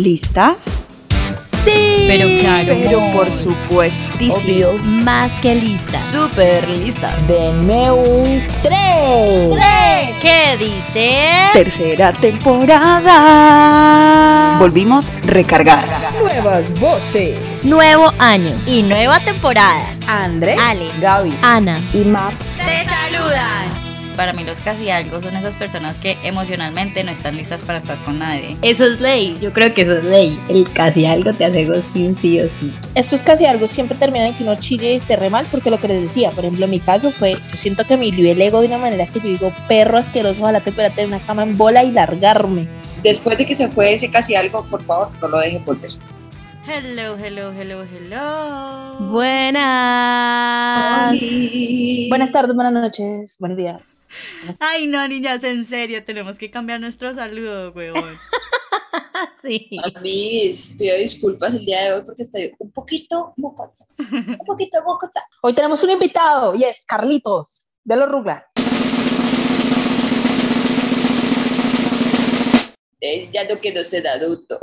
¿Listas? Sí. Pero claro. Pero por supuestísimo. Más que lista. Súper listas. Denme un 3. ¿Qué dice? Tercera temporada. Volvimos recargadas. Nuevas voces. Nuevo año y nueva temporada. André, Ale, Gaby Ana. y Maps. Te saludan. Para mí los casi algo son esas personas que emocionalmente no están listas para estar con nadie. Eso es ley, yo creo que eso es ley. El casi algo te hace ghosting sí o sí. Esto es casi algo, siempre termina en que uno chille y esté re mal porque lo que les decía, por ejemplo, en mi caso fue, yo siento que me hirió el ego de una manera que yo digo, perro asqueroso, ojalá te pudiera tener una cama en bola y largarme. Después de que se fue ese casi algo, por favor, no lo dejen volver. Hello, hello, hello, hello. Buenas. Buenas tardes, buenas noches, buenos días. Ay, no, niñas, en serio, tenemos que cambiar nuestro saludo, huevón. Sí. A mí pido disculpas el día de hoy porque estoy un poquito mocosa. Un poquito mocosa. Hoy tenemos un invitado y es Carlitos de los Rugrats. Eh, ya no quiero ser adulto.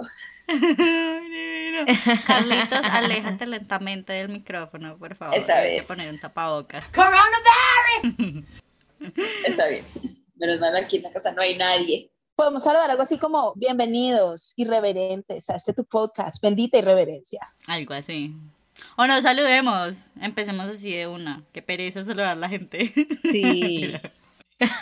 Carlitos, aléjate lentamente del micrófono, por favor. Está Hay bien. que poner un tapabocas. Está bien. Menos mal aquí en la casa no hay nadie. Podemos saludar algo así como bienvenidos, irreverentes, a este tu podcast, bendita irreverencia. Algo así. O nos saludemos. Empecemos así de una. Qué pereza saludar a la gente. Sí.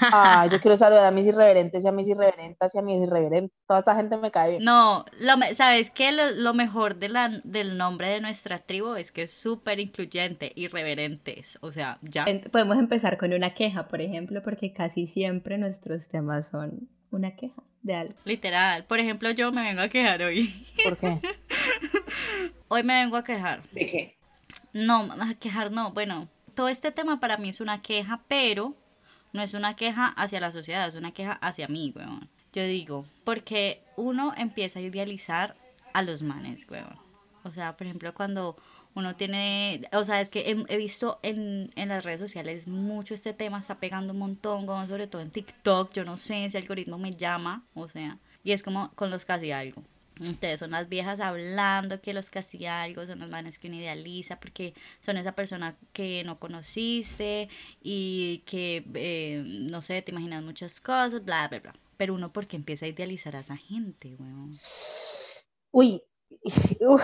Ah, yo quiero saludar a mis irreverentes y a mis irreverentas y a mis irreverentes. Toda esta gente me cae bien. No, lo ¿sabes qué? Lo, lo mejor de la, del nombre de nuestra tribu es que es súper incluyente, irreverentes. O sea, ya. Podemos empezar con una queja, por ejemplo, porque casi siempre nuestros temas son una queja de algo. Literal. Por ejemplo, yo me vengo a quejar hoy. ¿Por qué? Hoy me vengo a quejar. ¿De qué? No, a quejar no. Bueno, todo este tema para mí es una queja, pero no es una queja hacia la sociedad, es una queja hacia mí, weón. Yo digo, porque uno empieza a idealizar a los manes, weón. O sea, por ejemplo, cuando uno tiene, o sea, es que he, visto en, en las redes sociales mucho este tema, está pegando un montón, weón, sobre todo en TikTok, yo no sé si el algoritmo me llama, o sea, y es como con los casi algo. Ustedes son las viejas hablando que los casi algo son los manes que uno idealiza porque son esa persona que no conociste y que, eh, no sé, te imaginas muchas cosas, bla, bla, bla. Pero uno porque empieza a idealizar a esa gente, weón. Uy, uf,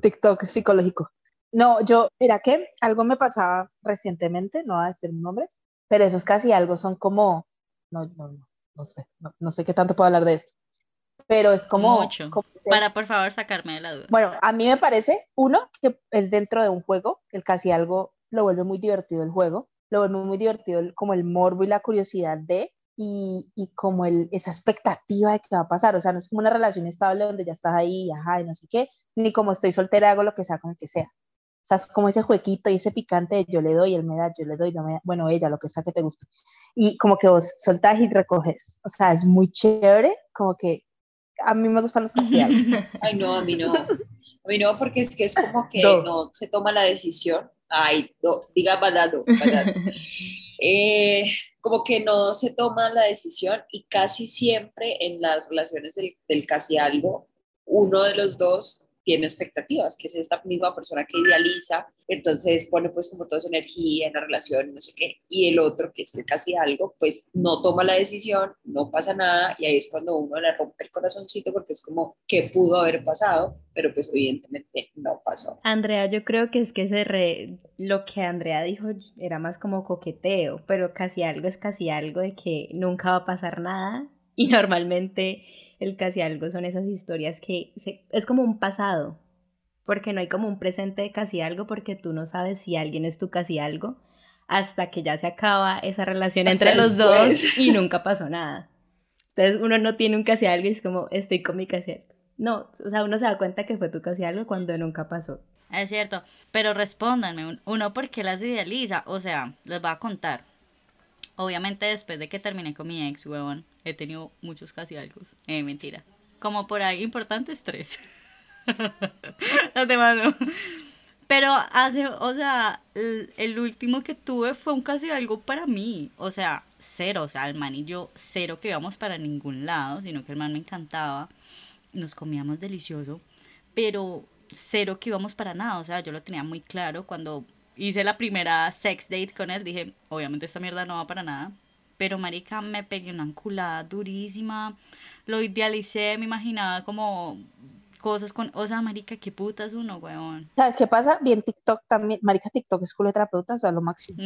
TikTok psicológico. No, yo, mira que algo me pasaba recientemente, no voy a decir nombres, pero esos casi algo son como, no, no, no, no sé, no, no sé qué tanto puedo hablar de esto, pero es como, Mucho. como Para, por favor, sacarme de la duda. bueno, a mí me parece, uno, que es dentro de un juego, el casi algo lo vuelve muy divertido el juego, lo vuelve muy divertido el- como el morbo y la curiosidad de, y, y como el, esa expectativa de que va a pasar, o sea, no es como una relación estable donde ya estás ahí, ajá, y no sé qué, ni como estoy soltera, hago lo que sea con el que sea. O sea, es como ese jueguito y ese picante de yo le doy, él me da, yo le doy, no me da, bueno, ella, lo que sea que te guste. Y como que vos soltás y recoges. O sea, es muy chévere, como que a mí me gustan los algo. Ay, no, a mí no. A mí no, porque es que es como que No. no, se toma la decisión. Ay, no, diga banano, banano. Eh, como que no se toma la decisión y casi siempre en las relaciones del, del casi algo, uno de los dos tiene expectativas, que es esta misma persona que idealiza, entonces pone pues como toda su energía en la relación, no sé qué, y el otro, que es el casi algo, pues no toma la decisión, no pasa nada, y ahí es cuando uno le rompe el corazoncito porque es como, ¿qué pudo haber pasado? Pero pues evidentemente no pasó. Andrea, yo creo que es que se re... lo que Andrea dijo era más como coqueteo, pero casi algo es casi algo de que nunca va a pasar nada y normalmente el casi algo son esas historias que se- es como un pasado, porque no hay como un presente de casi algo porque tú no sabes si alguien es tu casi algo hasta que ya se acaba esa relación Hasta entre los dos y nunca pasó nada. Entonces uno no tiene un casi algo y es como estoy con mi casi algo. No, o sea, uno se da cuenta que fue tu casi algo cuando nunca pasó. Es cierto, pero respóndanme, un- uno, ¿por qué las idealiza? O sea, les voy a contar. Obviamente después de que terminé con mi ex, huevón, he tenido muchos casi algo. Eh, mentira. Como por ahí, importantes tres. no te mando. Pero hace, o sea, el, el último que tuve fue un casi algo para mí. O sea, cero. O sea, el man y yo, cero que íbamos para ningún lado, sino que el man me encantaba. nos comíamos delicioso, pero cero que íbamos para nada, o sea, yo lo tenía muy claro cuando hice la primera sex date con él, dije, obviamente esta mierda no va para nada, pero marica, me pegué una enculada durísima, lo idealicé, me imaginaba como cosas con, o sea, marica, qué putas uno, weón. ¿Sabes qué pasa? Bien TikTok también, marica TikTok es culo de terapeuta, o sea, lo máximo.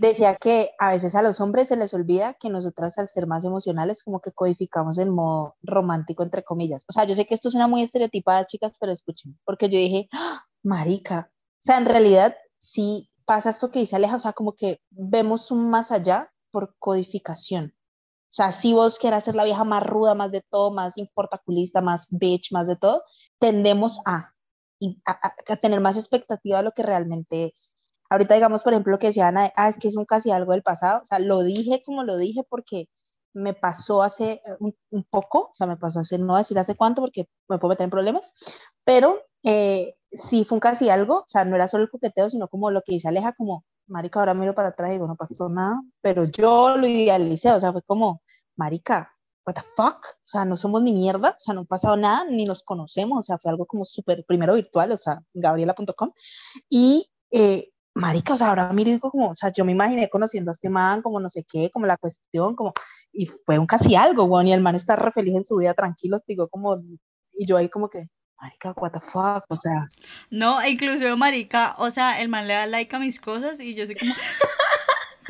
Decía que a veces a los hombres se les olvida que nosotras al ser más emocionales como que codificamos el modo romántico entre comillas. O sea, yo sé que esto suena muy estereotipada, chicas, pero escuchen, porque yo dije, ¡Ah! marica, o sea, en realidad sí pasa esto que dice Aleja, o sea, como que vemos un más allá por codificación. O sea, si vos querés ser la vieja más ruda, más de todo, más importaculista, más bitch, más de todo, tendemos a, a, a- tener más expectativa de lo que realmente es. Ahorita digamos, por ejemplo, lo que decía Ana, ah, es que es un casi algo del pasado. O sea, lo dije como lo dije porque me pasó hace eh, un, poco, o sea, me pasó hace, no voy a decir hace cuánto porque me puedo meter en problemas, pero eh, sí fue un casi algo, o sea, no era solo el coqueteo, sino como lo que dice Aleja, como, marica, ahora miro para atrás y digo, no pasó nada, pero yo lo idealicé, o sea, fue como, marica, what the fuck, o sea, no somos ni mierda, o sea, no ha pasado nada, ni nos conocemos, o sea, fue algo como súper, primero virtual, o sea, gabriela.com, y, eh, marica, o sea, ahora miro como, o sea, yo me imaginé conociendo a este man, como no sé qué, como la cuestión, como, y fue un casi algo, weón, y el man está re feliz en su vida, tranquilo, digo, como, y yo ahí como que, marica, what the fuck, o sea, No, e incluso marica, o sea, el man le da like a mis cosas y yo soy como...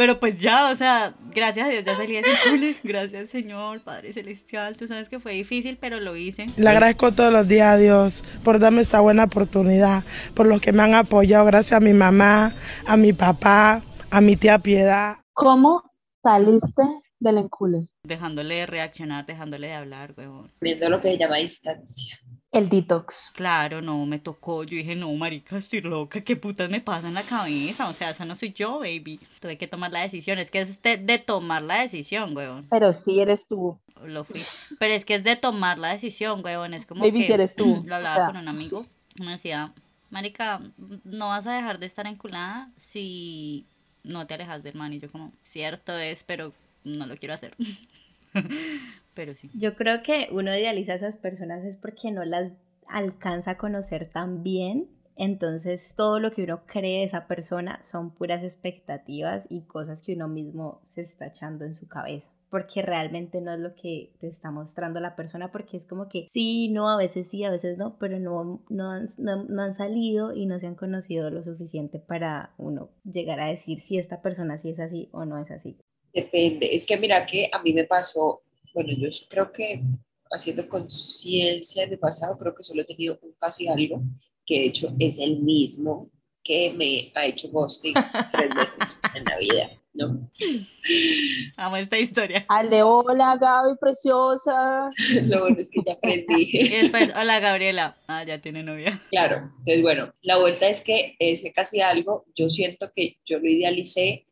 Pero pues ya, o sea, gracias a Dios ya salí de ese cule. Gracias, Señor, Padre Celestial. Tú sabes que fue difícil, pero lo hice. Le agradezco todos los días a Dios por darme esta buena oportunidad, por los que me han apoyado, gracias a mi mamá, a mi papá, a mi tía Piedad. ¿cómo saliste del encule? Dejándole de reaccionar, dejándole de hablar, huevón. Poniendo lo que se llama distancia. El detox. Claro, no, me tocó. Yo dije, no, marica, estoy loca. ¿Qué putas me pasa en la cabeza? O sea, esa no soy yo, baby. Tuve que tomar la decisión. Es que es de, de tomar la decisión, huevón. Pero sí eres tú. Lo fui. Pero es que es de tomar la decisión, huevón. Es como Baby, que si eres tú, lo o hablaba sea. con un amigo. Me decía, marica, no vas a dejar de estar enculada si no te alejas del man. Y yo como, cierto es, pero no lo quiero hacer. pero sí. Yo creo que uno idealiza a esas personas es porque no las alcanza a conocer tan bien. Entonces todo lo que uno cree de esa persona son puras expectativas y cosas que uno mismo se está echando en su cabeza. Porque realmente no es lo que te está mostrando la persona, porque es como que sí, no, a veces sí, a veces no, pero no, no, han, no, no han salido y no se han conocido lo suficiente para uno llegar a decir si esta persona sí es así o no es así. Depende. Es que mira que a mí me pasó, bueno, yo creo que haciendo conciencia de pasado, creo que solo he tenido un casi algo, que de hecho es el mismo que me ha hecho ghosting tres veces en la vida, ¿no? Amo esta historia. Al de hola, Gaby, preciosa. Lo bueno es que ya aprendí. Y después, hola Gabriela. Ah, ya tiene novia. Claro, entonces bueno, la vuelta es que ese casi algo, yo siento que yo lo idealicé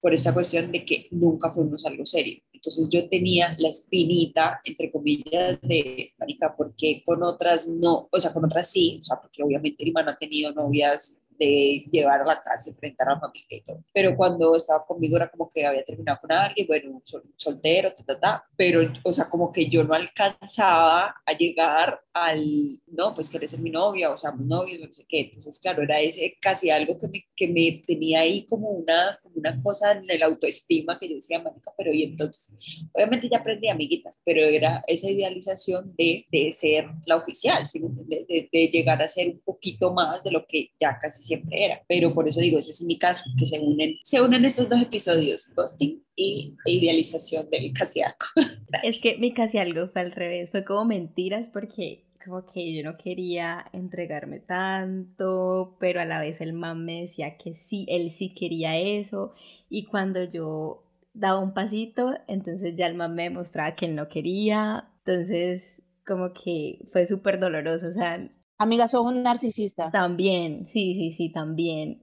por esta cuestión de que nunca fuimos algo serio. Entonces yo tenía la espinita, entre comillas, de, marica, ¿por qué con otras no? O sea, con otras sí, o sea, porque obviamente mi hermano ha tenido novias de llevar a la casa, enfrentar a la familia y todo. Pero cuando estaba conmigo era como que había terminado con alguien, bueno, sol- soltero, ta, ta, ta. Pero, o sea, como que yo no alcanzaba a llegar al, no, pues querés ser mi novia, o sea, mi novio, no sé qué. Entonces, claro, era ese casi algo que me, que me tenía ahí como una, como una cosa en el autoestima que yo decía, marica, pero y entonces, obviamente ya aprendí amiguitas, pero era esa idealización de, de ser la oficial, ¿sí entiendes? De, de llegar a ser un poquito más de lo que ya casi siempre era. Pero por eso digo, ese es mi caso, que se unen, se unen estos dos episodios, ghosting y idealización del casi algo. Es que mi casi algo fue al revés, fue como mentiras porque como que yo no quería entregarme tanto, pero a la vez el man me decía que sí, él sí quería eso y cuando yo daba un pasito, entonces ya el man me demostraba que él no quería, entonces como que fue súper doloroso, o sea, Amiga, sos un narcisista. también, sí, sí, sí, también.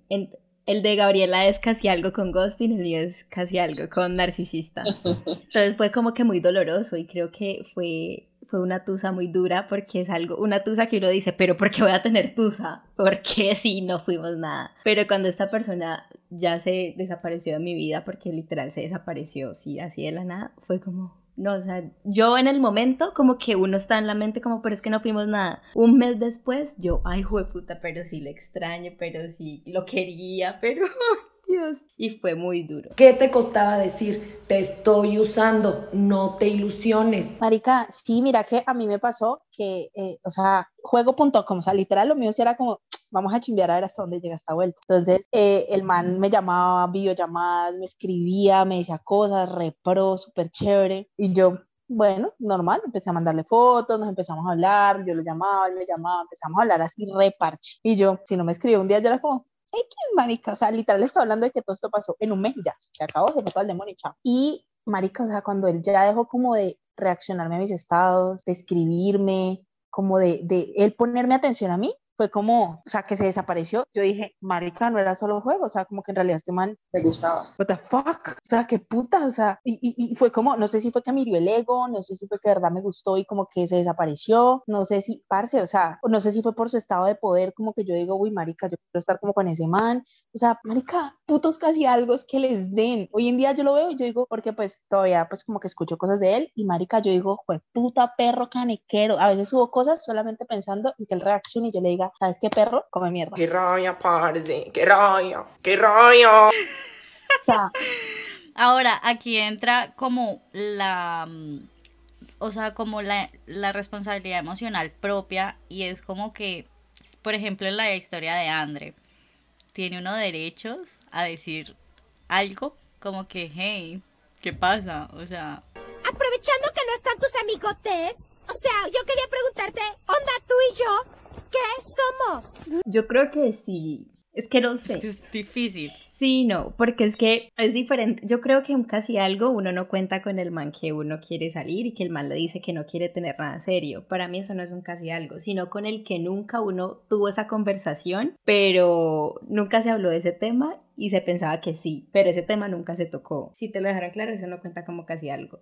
El de Gabriela es casi algo con ghosting, el mío es casi algo con narcisista. Entonces fue como que muy doloroso y creo que fue, fue una tusa muy dura porque es algo, una tusa que uno dice, pero ¿por qué voy a tener tusa? Porque si no fuimos nada. Pero cuando esta persona ya se desapareció de mi vida, porque literal se desapareció, sí, así de la nada, fue como, No, o sea, yo en el momento como que uno está en la mente como, pero es que no fuimos nada. Un mes después, yo, ay, puta, pero sí le extraño, pero sí lo quería, pero Dios. Y fue muy duro. ¿Qué te costaba decir? Te estoy usando, no te ilusiones. Marica, sí, mira que a mí me pasó que, eh, o sea, juego.com, o sea, literal lo mío sí era como, vamos a chimbear a ver hasta dónde llega esta vuelta. Entonces, eh, el man me llamaba, videollamadas, me escribía, me decía cosas, repro, súper chévere. Y yo, bueno, normal, empecé a mandarle fotos, nos empezamos a hablar, yo lo llamaba, él me llamaba, empezamos a hablar así reparche. Y yo, si no me escribió un día, yo era como, X, marica, o sea, literal estoy hablando de que todo esto pasó en un mes y ya, se acabó, se fue todo el demonio, chao. Y, marica, o sea, cuando él ya dejó como de reaccionarme a mis estados, de escribirme, como de, de él ponerme atención a mí, fue como, o sea, que se desapareció. Yo dije, marica, no era solo juego, o sea, como que en realidad este man... Me gustaba. What the fuck, o sea, qué puta, o sea, y, y, y fue como, no sé si fue que me hirió el ego, no sé si fue que de verdad me gustó y como que se desapareció, no sé si, parce, o sea, no sé si fue por su estado de poder, como que yo digo, uy, marica, yo quiero estar como con ese man, o sea, marica, putos casi algo es que les den. Hoy en día yo lo veo y yo digo, porque pues todavía pues como que escucho cosas de él y marica, yo digo, fue puta perro canequero. A veces subo cosas solamente pensando y que él reaccione y yo le diga, ¿sabes qué perro? Come mierda. Qué raya, parce, qué raya, qué raya. O sea, Ahora, aquí entra como la, mm, o sea, como la, la responsabilidad emocional propia y es como que, por ejemplo, en la historia de Andre, tiene uno derechos a decir algo como que, hey, ¿qué pasa? O sea, Aprovechando que no están tus amigotes, o sea, yo quería preguntarte, onda tú y yo, ¿qué somos? Yo creo que sí. Es que no sé. es difícil. Sí, no, porque es que es diferente. Yo creo que en casi algo uno no cuenta con el man que uno quiere salir y que el man le dice que no quiere tener nada serio. Para mí eso no es un casi algo, sino con el que nunca uno tuvo esa conversación, pero nunca se habló de ese tema y se pensaba que sí, pero ese tema nunca se tocó. Si te lo dejaran claro, eso no cuenta como casi algo.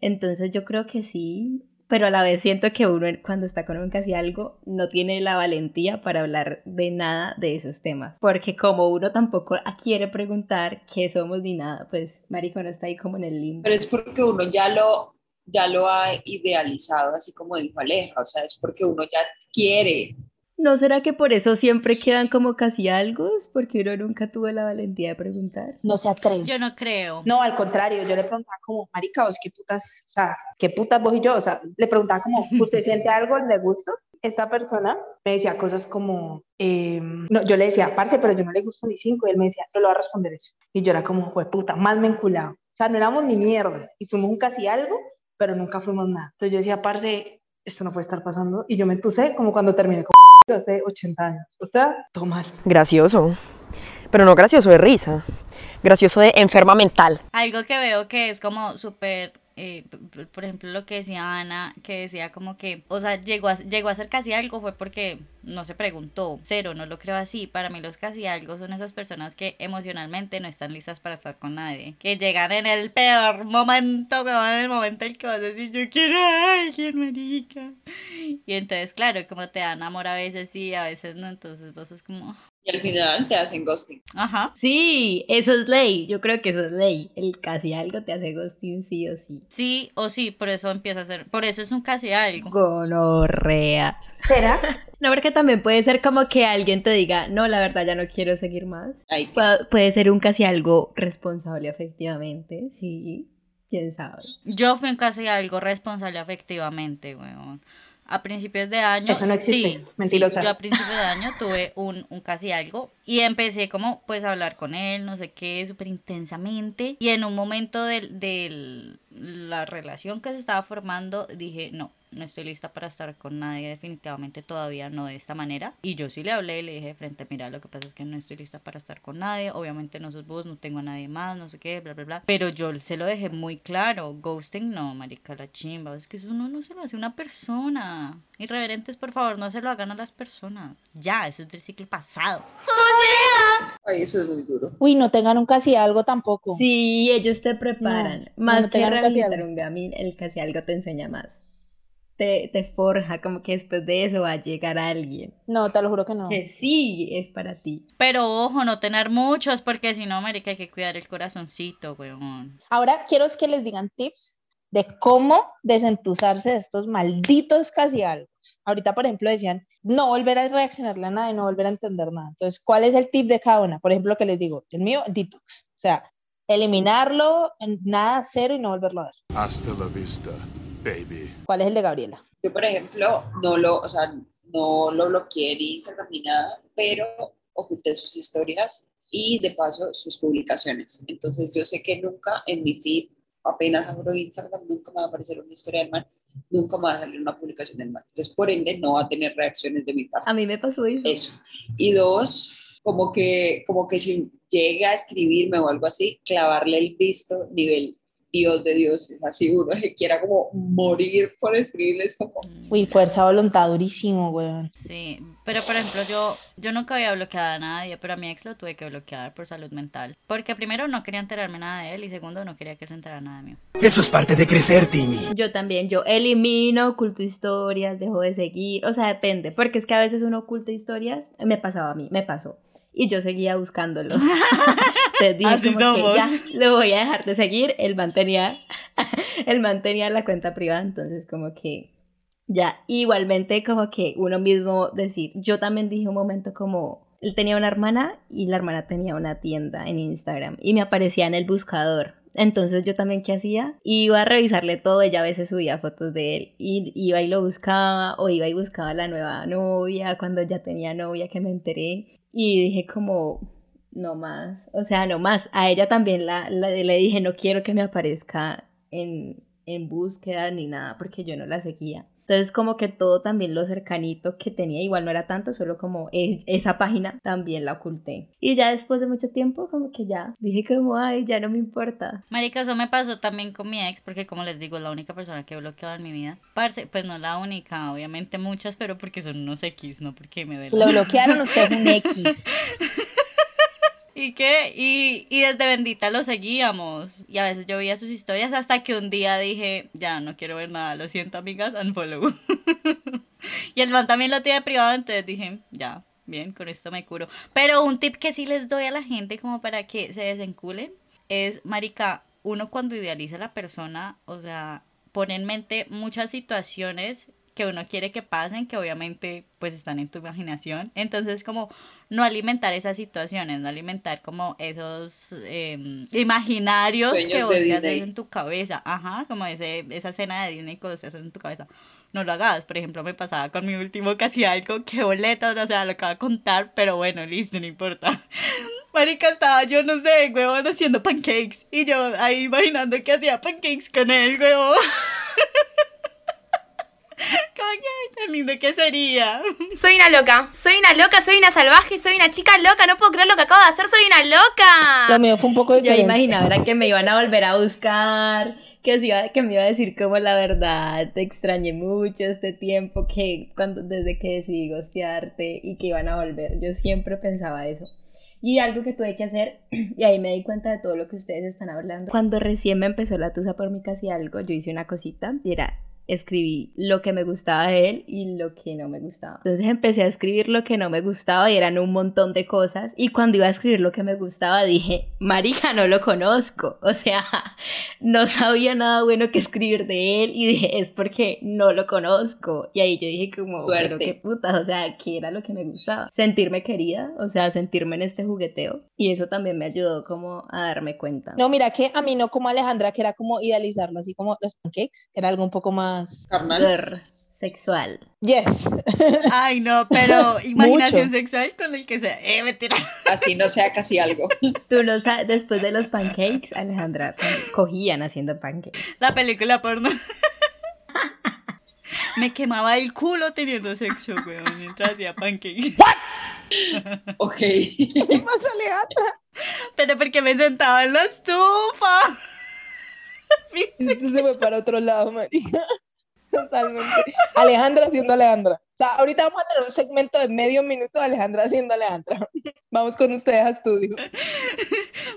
Entonces yo creo que sí, pero a la vez siento que uno cuando está con un casi algo no tiene la valentía para hablar de nada de esos temas, porque como uno tampoco quiere preguntar qué somos ni nada, pues marico no está ahí como en el limbo. Pero es porque uno ya lo, ya lo ha idealizado, así como dijo Aleja, o sea, es porque uno ya quiere. ¿No será que por eso siempre quedan como casi algo? Porque uno nunca tuvo la valentía de preguntar. no se atreve. Yo no creo. No, al contrario, yo le preguntaba como, marica, vos qué putas, o sea, qué putas vos y yo, o sea, le preguntaba como, ¿usted siente algo de gusto? Esta persona me decía cosas como, eh, no, yo le decía, parce, pero yo no le gusto ni cinco, y él me decía, no le voy a responder eso. Y yo era como, fue puta, más me enculado. O sea, no éramos ni mierda, y fuimos un casi algo, pero nunca fuimos nada. Entonces yo decía, parce, esto no puede estar pasando, y yo me entusé como cuando terminé con hace 80 años. O sea, todo mal. Gracioso. Pero no gracioso de risa. Gracioso de enferma mental. Algo que veo que es como súper, eh, por ejemplo, lo que decía Ana, que decía como que, o sea, llegó a, llegó a ser casi algo fue porque no se preguntó. Cero, no lo creo así. Para mí los casi algo son esas personas que emocionalmente no están listas para estar con nadie. Que llegan en el peor momento, que van en el momento en el que vas a decir, yo quiero a alguien, marica. Y entonces, claro, como te dan amor a veces sí, a veces no, entonces vos es como, Y al final te hacen ghosting. ajá. Sí, eso es ley. Yo creo que eso es ley. El casi algo te hace ghosting sí o sí. Sí o sí, por eso empieza a ser, por eso es un casi algo. Gonorrea. ¿Será? No, porque también puede ser como que alguien te diga, no, la verdad ya no quiero seguir más. Ay, Puede, puede ser un casi algo responsable afectivamente, sí. ¿Quién sabe? Yo fui en casi algo responsable afectivamente, weón. A principios de año. Eso no existe, sí, mentirosa. sí, yo a principios de año tuve un, un casi algo y empecé como pues a hablar con él, no sé qué, súper intensamente. Y en un momento de del, la relación que se estaba formando dije, no, no estoy lista para estar con nadie, definitivamente todavía no de esta manera. Y yo sí le hablé y le dije frente, mira, lo que pasa es que no estoy lista para estar con nadie, obviamente no sos vos, no tengo a nadie más, no sé qué, bla, bla, bla. Pero yo se lo dejé muy claro, ghosting no, marica, la chimba, es que eso uno no se lo hace a una persona. Irreverentes, por favor, no se lo hagan a las personas. Ya, eso es del ciclo pasado. Ay, eso es muy duro. Uy, no tengan un casi algo tampoco. Sí, ellos te preparan. No, más no que rehabilitar un gamín, el casi algo te enseña más. Te, te forja, como que después de eso va a llegar alguien. No, te lo juro que no. Que sí es para ti. Pero ojo, no tener muchos, porque si no, marica, hay que cuidar el corazoncito, weón. Ahora quiero es que les digan tips de cómo desentusarse de estos malditos casi algo. Ahorita, por ejemplo, decían no volver a reaccionarle a nada y no volver a entender nada. Entonces, ¿cuál es el tip de cada una? Por ejemplo, que les digo, el mío, detox. O sea, eliminarlo, en nada, cero y no volverlo a ver. Hasta la vista, baby. ¿Cuál es el de Gabriela? Yo, por ejemplo, no lo, o sea, no lo bloqueé ni Instagram ni nada, pero oculté sus historias y de paso sus publicaciones. Entonces yo sé que nunca en mi feed, apenas abro Instagram, nunca me va a aparecer una historia del mal, nunca me va a salir una publicación del mal. Entonces por ende no va a tener reacciones de mi parte. A mí me pasó eso. Eso. Y dos, como que, como que si llega a escribirme o algo así, clavarle el visto nivel Dios de Dios, es así uno que quiera como morir por escribirles como... Uy, fuerza voluntad durísimo, weón. Sí, pero por ejemplo yo, yo nunca había bloqueado a nadie, pero a mi ex lo tuve que bloquear por salud mental. Porque primero no quería enterarme nada de él y segundo no quería que se enterara nada de mí. Eso es parte de crecer, Timmy. Yo también, yo elimino, oculto historias, dejo de seguir, o sea, depende, porque es que a veces uno oculta historias, me pasaba a mí, me pasó. Y yo seguía buscándolo. Entonces dije Así como que ya lo voy a dejar de seguir. Él mantenía, él mantenía la cuenta privada, entonces como que ya, igualmente como que uno mismo decir, yo también dije un momento como, él tenía una hermana y la hermana tenía una tienda en Instagram y me aparecía en el buscador. Entonces yo también, ¿qué hacía? Iba a revisarle todo, ella a veces subía fotos de él y iba y lo buscaba o iba y buscaba a la nueva novia cuando ya tenía novia que me enteré y dije como, no más, o sea, no más. A ella también la, le dije, no quiero que me aparezca en, en búsqueda ni nada porque yo no la seguía. Entonces como que todo también lo cercanito que tenía, igual no era tanto, solo como e- esa página también la oculté. Y ya después de mucho tiempo como que ya dije como, ay, ya no me importa. Marica, eso me pasó también con mi ex, porque como les digo, es la única persona que he bloqueado en mi vida. Parce, pues no la única, obviamente muchas, pero porque son unos X, no porque me dé la- Lo bloquearon, usted es un X. ¿Y qué? Y, y desde Bendita lo seguíamos. Y a veces yo veía sus historias hasta que un día dije, ya no quiero ver nada, lo siento amigas, unfollow. y el man también lo tiene privado, entonces dije, ya, bien, con esto me curo. Pero un tip que sí les doy a la gente como para que se desenculen es, marica, uno cuando idealiza a la persona, o sea, pone en mente muchas situaciones que uno quiere que pasen, que obviamente pues están en tu imaginación. Entonces como no alimentar esas situaciones, no alimentar como esos eh, imaginarios Sueños que vos te haces en tu cabeza. Ajá, como ese, esa escena de Disney que vos te haces en tu cabeza. No lo hagas. Por ejemplo, me pasaba con mi último casi algo, que boletas, o sea, lo acabo de contar, pero bueno, listo, no importa. Marica, estaba yo, no sé, huevón, haciendo pancakes. Y yo ahí imaginando que hacía pancakes con él, huevón. Tan lindo que sería. Soy una loca, soy una loca, soy una salvaje, soy una chica loca, no puedo creer lo que acabo de hacer, soy una loca. Lo mío fue un poco Yo diferente. imaginaba era que me iban a volver a buscar, que, se iba, que me iba a decir como la verdad, te extrañé mucho este tiempo, que cuando desde que decidí gostearte y que iban a volver. Yo siempre pensaba eso. Y algo que tuve que hacer, y ahí me di cuenta de todo lo que ustedes están hablando. Cuando recién me empezó la tusa por mi casi algo, yo hice una cosita y era escribí lo que me gustaba de él y lo que no me gustaba. Entonces empecé a escribir lo que no me gustaba y eran un montón de cosas. Y cuando iba a escribir lo que me gustaba dije, marica, no lo conozco. O sea, no sabía nada bueno que escribir de él y dije, es porque no lo conozco. Y ahí yo dije como, pero Suerte. qué puta, o sea, ¿qué era lo que me gustaba? Sentirme querida, o sea, sentirme en este jugueteo. Y eso también me ayudó como a darme cuenta. No, mira que a mí no como Alejandra, que era como idealizarlo, así como los pancakes, era algo un poco más... Carnal. Grr, sexual. Yes. Ay, no, pero imaginación Mucho. sexual con el que sea. Eh, mentira. Así no sea casi algo. Tú no sabes, después de los pancakes, Alejandra, cogían haciendo pancakes. La película porno. Me quemaba el culo teniendo sexo, weón, mientras hacía pancakes. Ok. ¿Qué pasa, Alejandra? Pero porque me sentaba en la estufa. Esto se fue para otro lado, marica. Totalmente. Alejandra haciendo Alejandra. O sea, ahorita vamos a tener un segmento de medio minuto de Alejandra haciendo Alejandra. Vamos con ustedes a estudio.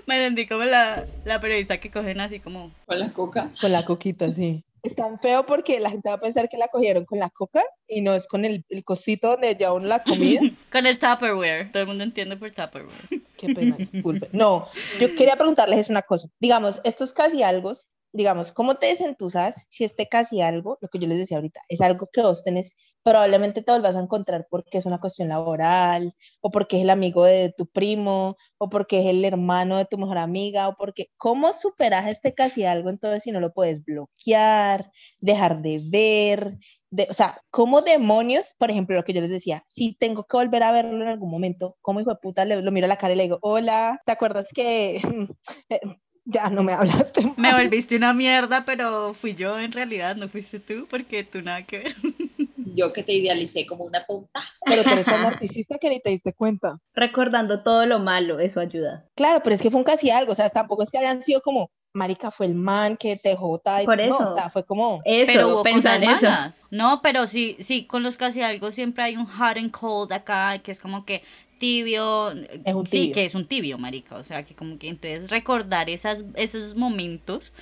Me sentí como la, la periodista que cogen así como... Con la coca. Con la coquita, sí. Es tan feo porque la gente va a pensar que la cogieron con la coca y no es con el, el cosito donde lleva uno la comida. Con el Tupperware. Todo el mundo entiende por Tupperware. Qué pena, disculpe. No, yo quería preguntarles una cosa. Digamos, estos casi algo digamos, ¿cómo te desentusas si este casi algo, lo que yo les decía ahorita, es algo que vos tenés, probablemente te volvás a encontrar porque es una cuestión laboral, o porque es el amigo de tu primo, o porque es el hermano de tu mejor amiga, o porque, ¿cómo superas este casi algo entonces si no lo puedes bloquear, dejar de ver? De, o sea, ¿cómo demonios, por ejemplo, lo que yo les decía, si tengo que volver a verlo en algún momento, ¿cómo hijo de puta le, lo miro a la cara y le digo, hola, ¿te acuerdas que eh, ya no me hablaste. Más. Me volviste una mierda, pero fui yo en realidad, no fuiste tú, porque tú nada que ver. Yo que te idealicé como una tonta. Pero tú eres tan narcisista que ni te diste cuenta. Recordando todo lo malo, eso ayuda. Claro, pero es que fue un casi algo, o sea, tampoco es que hayan sido como, marica, fue el man que te jota. Y Por eso. No, o sea, fue como... Eso, pero hubo pensar cosas eso. No, pero sí, sí, con los casi algo siempre hay un hot and cold acá, que es como que tibio, Es un sí, tibio. que es un tibio, marica, o sea, que como que entonces recordar esas, esos momentos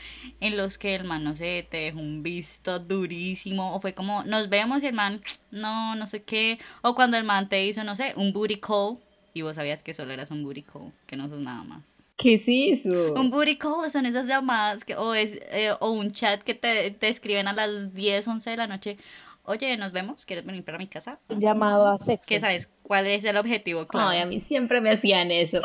en los que el man, no sé, te dejó un visto durísimo, o fue como, nos vemos y el man, no, no sé qué, o cuando el man te hizo, no sé, un booty call, y vos sabías que solo eras un booty call, que no sos nada más. ¿Qué es eso? Un booty call son esas llamadas que, o, es, eh, o un chat que te, te escriben a las 10, 11 de la noche. Oye, nos vemos, ¿quieres venir para mi casa? Un llamado a sexo. ¿Qué sabes? ¿Cuál es el objetivo? Claro. Ay, a mí siempre me hacían eso.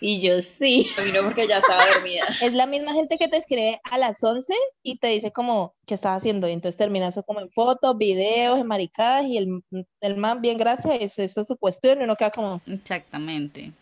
Y yo sí. A mí no, porque ya estaba dormida. Es la misma gente que te escribe a las 11 y te dice como, ¿qué estás haciendo? Y entonces termina eso como en fotos, videos, en maricadas y el, el man, bien, gracias, es, eso es su cuestión y uno queda como... Exactamente.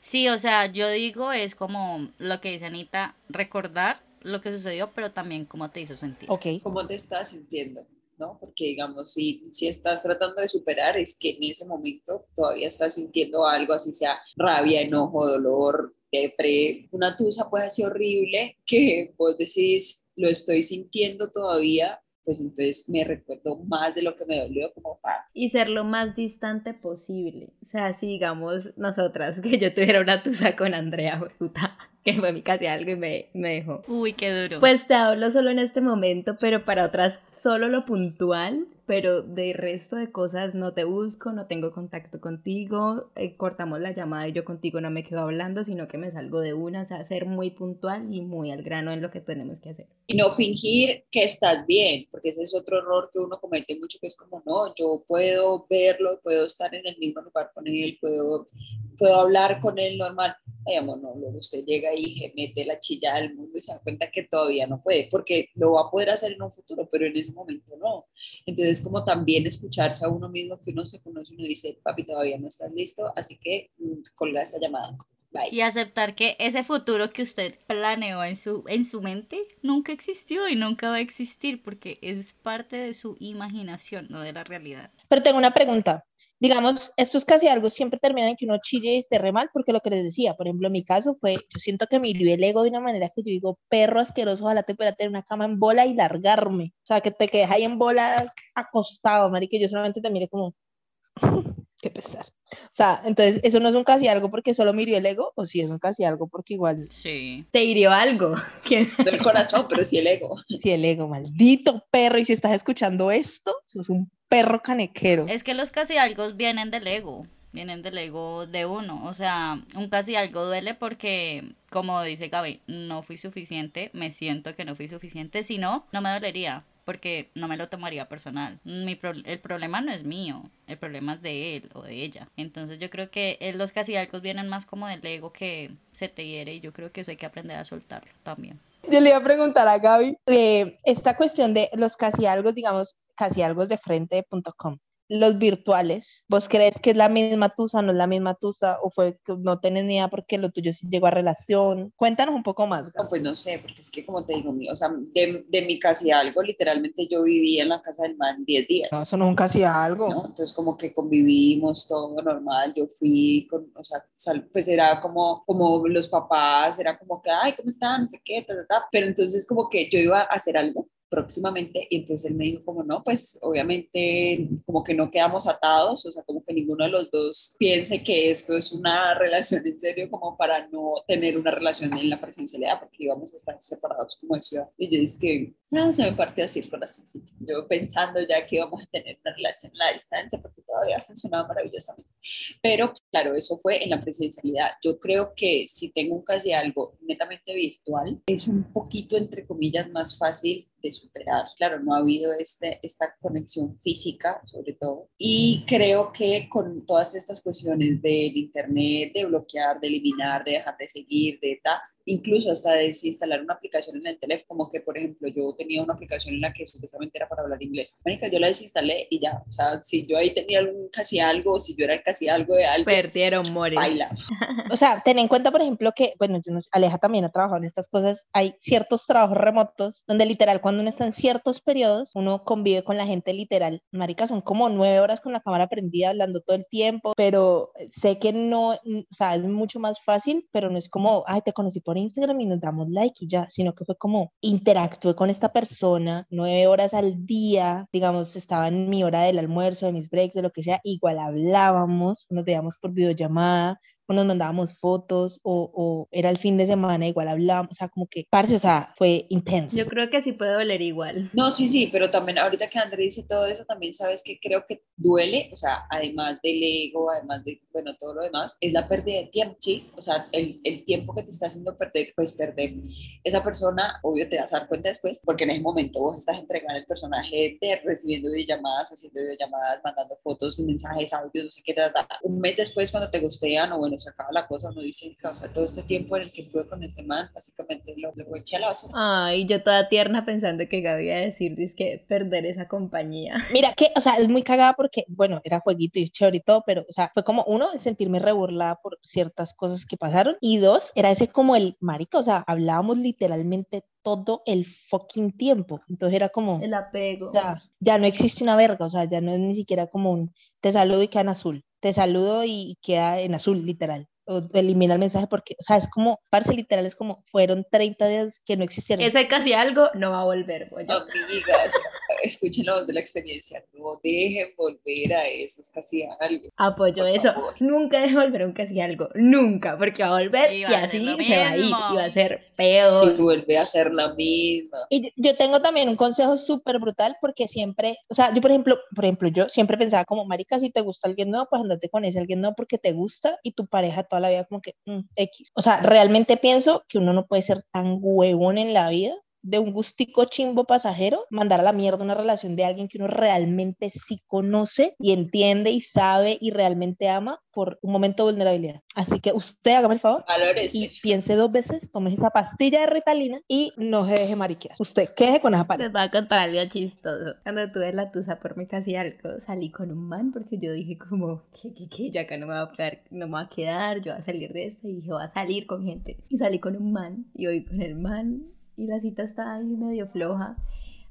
Sí, o sea, yo digo es como lo que dice Anita, recordar lo que sucedió, pero también cómo te hizo sentir. Ok. ¿Cómo te estás sintiendo? ¿No? Porque, digamos, si, si estás tratando de superar, es que en ese momento todavía estás sintiendo algo, así sea rabia, enojo, dolor, depre, una tusa pues así horrible, que vos decís, lo estoy sintiendo todavía, pues entonces me recuerdo más de lo que me dolió como pa. Y ser lo más distante posible. O sea, si digamos nosotras, que yo tuviera una tusa con Andrea, puta, que fue mi casi algo y me, me dejó. Uy, qué duro. Pues te hablo solo en este momento, pero para otras solo lo puntual, pero de resto de cosas no te busco, no tengo contacto contigo, eh, cortamos la llamada y yo contigo no me quedo hablando, sino que me salgo de una, o sea, ser muy puntual y muy al grano en lo que tenemos que hacer. Y no fingir que estás bien, porque ese es otro error que uno comete mucho, que es como, no, yo puedo verlo, puedo estar en el mismo lugar con él, puedo, puedo hablar con él normal. Ay, amor, no, luego usted llega y mete la chilla al mundo y se da cuenta que todavía no puede, porque lo va a poder hacer en un futuro, pero en ese momento no. Entonces, como también escucharse a uno mismo, que uno se conoce y uno dice, papi, todavía no estás listo, así que mm, colga esta llamada. Bye. Y aceptar que ese futuro que usted planeó en su, en su mente nunca existió y nunca va a existir porque es parte de su imaginación, no de la realidad. Pero tengo una pregunta. Digamos, estos casi algo siempre terminan en que uno chille y esté re mal, porque lo que les decía, por ejemplo, en mi caso fue, yo siento que me hirió el ego de una manera que yo digo, perro asqueroso, ojalá te pudiera tener una cama en bola y largarme. O sea, que te quedes ahí en bola acostado, marica, yo solamente te mire como, qué pesar. O sea, entonces, eso no es un casi algo porque solo me hirió el ego, o si es un casi algo porque igual, Sí. ¿Te hirió algo? ¿Qué? No el corazón, pero sí el ego. si el ego, maldito perro, y si estás escuchando esto, sos un perro canequero. Es que los casi algo vienen del ego, vienen del ego de uno. O sea, un casi algo duele porque, como dice Gaby, no fui suficiente, me siento que no fui suficiente. Si no, no me dolería porque no me lo tomaría personal. Mi pro- el problema no es mío, el problema es de él o de ella. Entonces yo creo que eh, los casi algo vienen más como del ego que se te hiere y yo creo que eso hay que aprender a soltarlo también. Yo le iba a preguntar a Gaby eh, esta cuestión de los casi algo, digamos, casi algo de frente.com. Los virtuales, ¿vos crees que es la misma tusa, no es la misma tusa? ¿O fue que no tenés ni idea porque lo tuyo sí llegó a relación? Cuéntanos un poco más. No, pues no sé, porque es que como te digo, o sea, de, de mi casi algo, literalmente yo vivía en la casa del man 10 días. No, eso no es un casi algo. ¿no? Entonces como que convivimos todo normal, yo fui, con, o sea, sal- pues era como, como los papás, era como que, ay, ¿cómo están? No sé qué, ta, ta, ta. pero entonces como que yo iba a hacer algo próximamente. Y entonces él me dijo como no, pues obviamente como que no quedamos atados, o sea, como que ninguno de los dos piense que esto es una relación en serio como para no tener una relación en la presencialidad, porque íbamos a estar separados como de ciudad. Y yo dije que no, se me partió así el corazoncito. Yo pensando ya que íbamos a tener una relación a la distancia, porque todavía funcionaba maravillosamente. Pero claro, eso fue en la presencialidad. Yo creo que si tengo un casi algo netamente virtual, es un poquito, entre comillas, más fácil de superar. Claro, no ha habido este, esta conexión física, sobre todo. Y creo que con todas estas cuestiones del Internet, de bloquear, de eliminar, de dejar de seguir, de tal, incluso hasta desinstalar una aplicación en el teléfono, como que, por ejemplo, yo tenía una aplicación en la que supuestamente era para hablar inglés. Mónica, yo la desinstalé y ya, o sea, si yo ahí tenía algún casi algo, si yo era casi algo de algo, Perdieron mores. baila. O sea, ten en cuenta, por ejemplo, que, bueno, yo no- Aleja también ha trabajado en estas cosas. Hay ciertos trabajos remotos donde literal, cuando uno está en ciertos periodos, uno convive con la gente literal. Marica, son como nueve horas con la cámara prendida hablando todo el tiempo, pero sé que no, o sea, es mucho más fácil, pero no es como, ay, te conocí por Instagram y nos damos like y ya, sino que fue como interactué con esta persona nueve horas al día, digamos, estaba en mi hora del almuerzo, de mis breaks, de lo que sea, igual hablábamos, nos veíamos por videollamada, o nos mandábamos fotos, o, o era el fin de semana, igual hablábamos, o sea, como que, parce, o sea, fue intenso. Yo creo que sí puede doler igual. No, sí, sí, pero también ahorita que André dice todo eso, también sabes que creo que duele, o sea, además del ego, además de, bueno, todo lo demás, es la pérdida de tiempo, ¿sí? O sea, el, el tiempo que te está haciendo perder, pues perder. Esa persona, obvio, te vas a dar cuenta después, porque en ese momento vos estás entregando el personaje de recibiendo videollamadas, haciendo videollamadas, mandando fotos, mensajes, audios, no sé qué, ta, ta, ta. un mes después cuando te gustean o bueno, se acaba la cosa, uno dice, o sea, todo este tiempo en el que estuve con este man, básicamente lo, lo eché a la basura. Ay, yo toda tierna pensando que Gaby iba a decir, que perder esa compañía. Mira que, o sea, es muy cagada porque, bueno, era jueguito y chévere y todo, pero, o sea, fue como, uno, el sentirme reburlada por ciertas cosas que pasaron, y dos, era ese como el marica, o sea, hablábamos literalmente todo el fucking tiempo, entonces era como, El apego. ya, ya no existe una verga, o sea, ya no es ni siquiera como un, te saludo y queda en azul, te saludo y queda en azul, literal. O elimina el mensaje porque, o sea, es como, parce, literal, es como, fueron 30 días que no existieron. Ese casi algo no va a volver, güey. Amigas, voz de la experiencia, no dejen volver a eso, es casi algo. Apoyo Por eso. favor. Nunca deje volver a un casi algo. Nunca, porque va a volver Y y, a así se va a ir mismo. y va a ser Y peor. vuelve a ser la misma. Y yo- yo tengo también un consejo súper brutal porque siempre, o sea, yo por ejemplo, por ejemplo, yo siempre pensaba como, marica, si te gusta alguien nuevo, pues andate con ese alguien nuevo porque te gusta y tu pareja toda la vida como que mm, X. O sea, realmente pienso que uno no puede ser tan huevón en la vida de un gustico chimbo pasajero, mandar a la mierda una relación de alguien que uno realmente sí conoce y entiende y sabe y realmente ama por un momento de vulnerabilidad. Así que usted hágame el favor Valores. y piense dos veces, tome esa pastilla de Ritalina y no se deje mariquear. Usted queje con esa pared. Les voy a contar algo chistoso. Cuando tuve la tusa por mi casi algo, salí con un man porque yo dije como, ¿qué, qué, qué? Yo acá no me voy a quedar, no me voy a quedar, yo voy a salir de esto y dije, voy a salir con gente. Y salí con un man y voy con el man y la cita está ahí medio floja.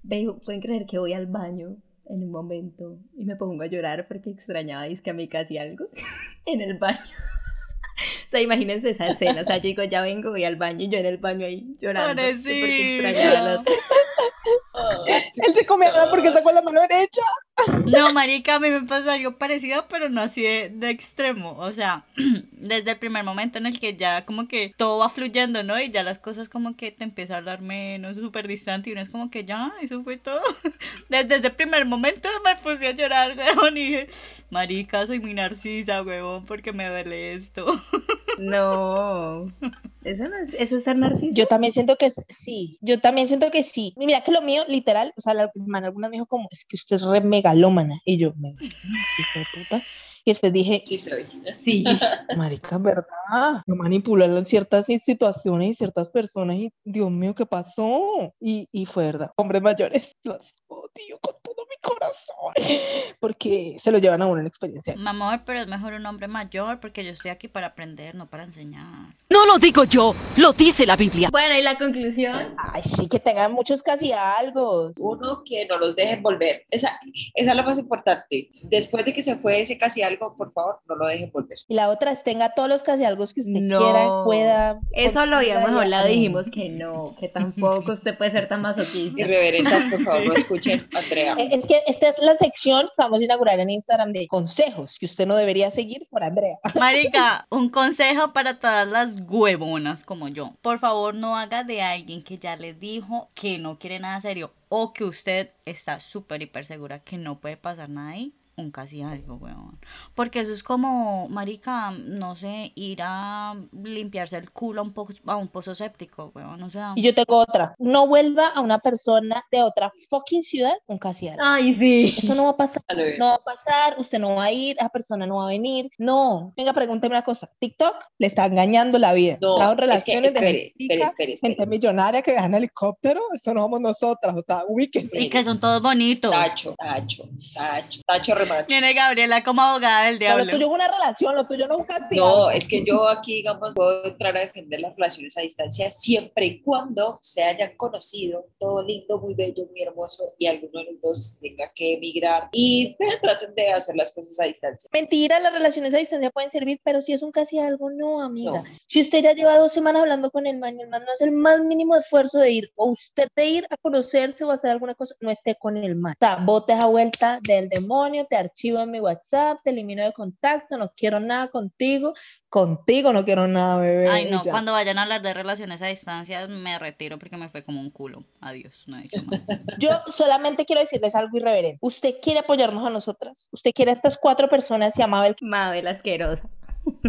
Pueden creer que voy al baño en un momento y me pongo a llorar porque extrañaba es que a mí casi algo en el baño. O sea, imagínense esa escena. O sea, yo digo, ya vengo, voy al baño y yo en el baño ahí llorando. que Porque extrañaba a la otra. Él se comió porque sacó la mano derecha. No, marica, a mí me pasó algo parecido, pero no así de, de extremo. O sea, desde el primer momento en el que ya como que todo va fluyendo, ¿no? Y ya las cosas como que te empieza a hablar menos, súper distante, y uno es como que ya, eso fue todo. Desde ese primer momento me puse a llorar, weón, y dije, marica, soy muy narcisa, weón, porque me duele esto. No. Eso no es, eso es ser narciso. Yo también siento que sí, yo también siento que sí. Y Mira que lo mío, literal, o sea, la hermana alguna me dijo como, es que usted es re megalómana. Y yo, me hijo de puta. Y después dije, Sí soy. Sí. marica, ¿verdad? En ciertas situaciones y ciertas personas y, Dios mío, ¿qué pasó? Y, y fue verdad. Hombres mayores, los odio con todo mi corazón. Porque se lo llevan a uno en experiencia. Mamor, pero es mejor un hombre mayor porque yo estoy aquí para aprender, no para enseñar. No lo digo yo, lo dice la Biblia. Bueno, y la conclusión. Ay, sí, que tengan muchos casi algo. Uno, que no los dejen volver. Esa, esa es la más importante. Después de que se fue ese casi algo, algo, por favor, no lo dejen volver. Y la otra es tenga todos los casi algo que usted No. quiera, pueda. Eso lo habíamos hablado, dijimos que no, que tampoco usted puede ser tan masoquista. Irreverentas, por favor, no escuchen Andrea. Eh, Es que esta es la sección que vamos a inaugurar en Instagram de consejos que usted no debería seguir por Andrea. Marica, un consejo para todas las huevonas como yo. Por favor, no haga de alguien que ya le dijo que no quiere nada serio o que usted está súper hiper segura que no puede pasar nada ahí. Un casi algo, weón. Porque eso es como, marica, no sé, ir a limpiarse el culo a un, po- a un pozo séptico, weón. O sea, Y yo tengo otra. No vuelva a una persona de otra fucking ciudad un casi algo. Ay, sí. Eso no va a pasar. No va a pasar, usted no va a ir, esa persona no va a venir. No. Venga, pregúnteme una cosa. TikTok le está engañando la vida. No, es que, relaciones de espere, gente espere, rica, espere, espere, gente millonaria que viaja en helicóptero. Eso no somos nosotras. O sea, ubíquense. y que son todos bonitos. Tacho, tacho, tacho, tacho remacho. Viene Gabriela como abogada del Pero Lo diablo. tuyo es una relación, lo tuyo no es un casi No, es que yo aquí, digamos, puedo entrar a defender las relaciones a distancia siempre y cuando se hayan conocido, todo lindo, muy bello, muy hermoso, y alguno de los dos tenga que emigrar y eh, traten de hacer las cosas a distancia. Mentira, las relaciones a distancia pueden servir, pero si es un casi algo, no, amiga. No. Si usted ya lleva dos semanas hablando con el man y el man no hace el más mínimo esfuerzo de ir, o usted de ir a conocerse o hacer alguna cosa, no esté con el man. O sea, bote esa vuelta del demonio, te archivo en mi WhatsApp, te elimino de contacto, no quiero nada contigo, contigo no quiero nada, bebé. Ay, no, ya. cuando vayan a hablar de relaciones a distancia me retiro porque me fue como un culo. Adiós, no he dicho más. Yo solamente quiero decirles algo irreverente. ¿Usted quiere apoyarnos a nosotras? ¿Usted quiere a estas cuatro personas y a Mabel? Mabel asquerosa.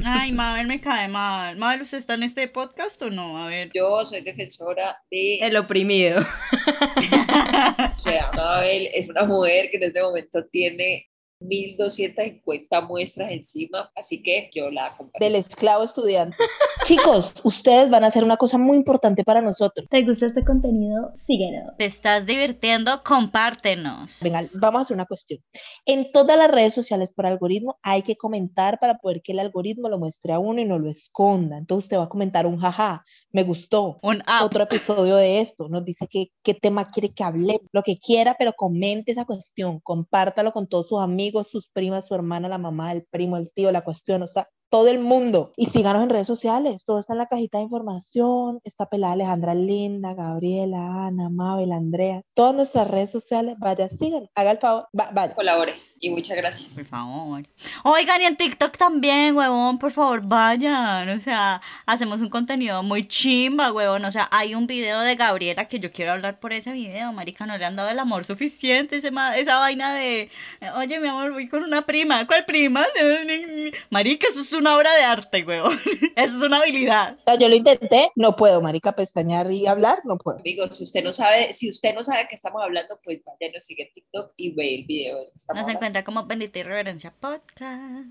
Ay, Mabel me cae mal. Mabel, ¿usted está en este podcast o no? A ver. Yo soy defensora de, El oprimido. o sea, Mabel es una mujer que en este momento tiene 1250 muestras encima, así que yo la acompaño. Del esclavo estudiante. Chicos, ustedes van a hacer una cosa muy importante para nosotros. ¿Te gusta este contenido? Síguenos. ¿Te estás divirtiendo? Compártenos. Venga, vamos a hacer una cuestión. En todas las redes sociales por algoritmo hay que comentar para poder que el algoritmo lo muestre a uno y no lo esconda. Entonces usted va a comentar un jaja, me gustó. Un up. Otro episodio de esto, nos dice que, qué tema quiere que hable, lo que quiera, pero comente esa cuestión, compártalo con todos sus amigos, sus primas, su hermana, la mamá, el primo, el tío, la cuestión, o sea, todo el mundo. Y síganos en redes sociales, todo está en la cajita de información, está pelada Alejandra Linda, Gabriela, Ana, Mabel, Andrea, todas nuestras redes sociales, vaya, sigan, haga el favor, va- vaya. Colabore y muchas gracias. Por favor. Oigan, y en TikTok también, huevón, por favor, vayan. O sea, hacemos un contenido muy chimba, huevón. O sea, hay un video de Gabriela que yo quiero hablar por ese video, marica, no le han dado el amor suficiente, ese ma- esa vaina de, oye, mi amor, voy con una prima. ¿Cuál prima? Marica, eso es una obra de arte, huevón. Eso es una habilidad. O sea, yo lo intenté, no puedo, marica, pestañear y hablar, no puedo. Amigos, si usted no sabe, si usted no sabe qué estamos hablando, pues vaya, nos sigue en TikTok y ve el video. que Nos hablando. encuentra como Bendita Irreverencia Podcast.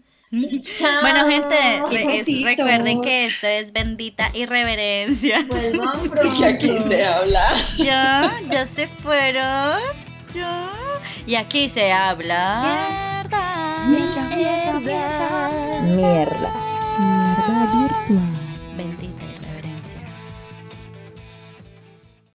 Chao. Bueno, gente, es- recuerden que esto es Bendita Irreverencia. Vuelvan Y pronto. que aquí se habla. Ya, ya se fueron. Ya. Y aquí se habla. Mierda. Mierda.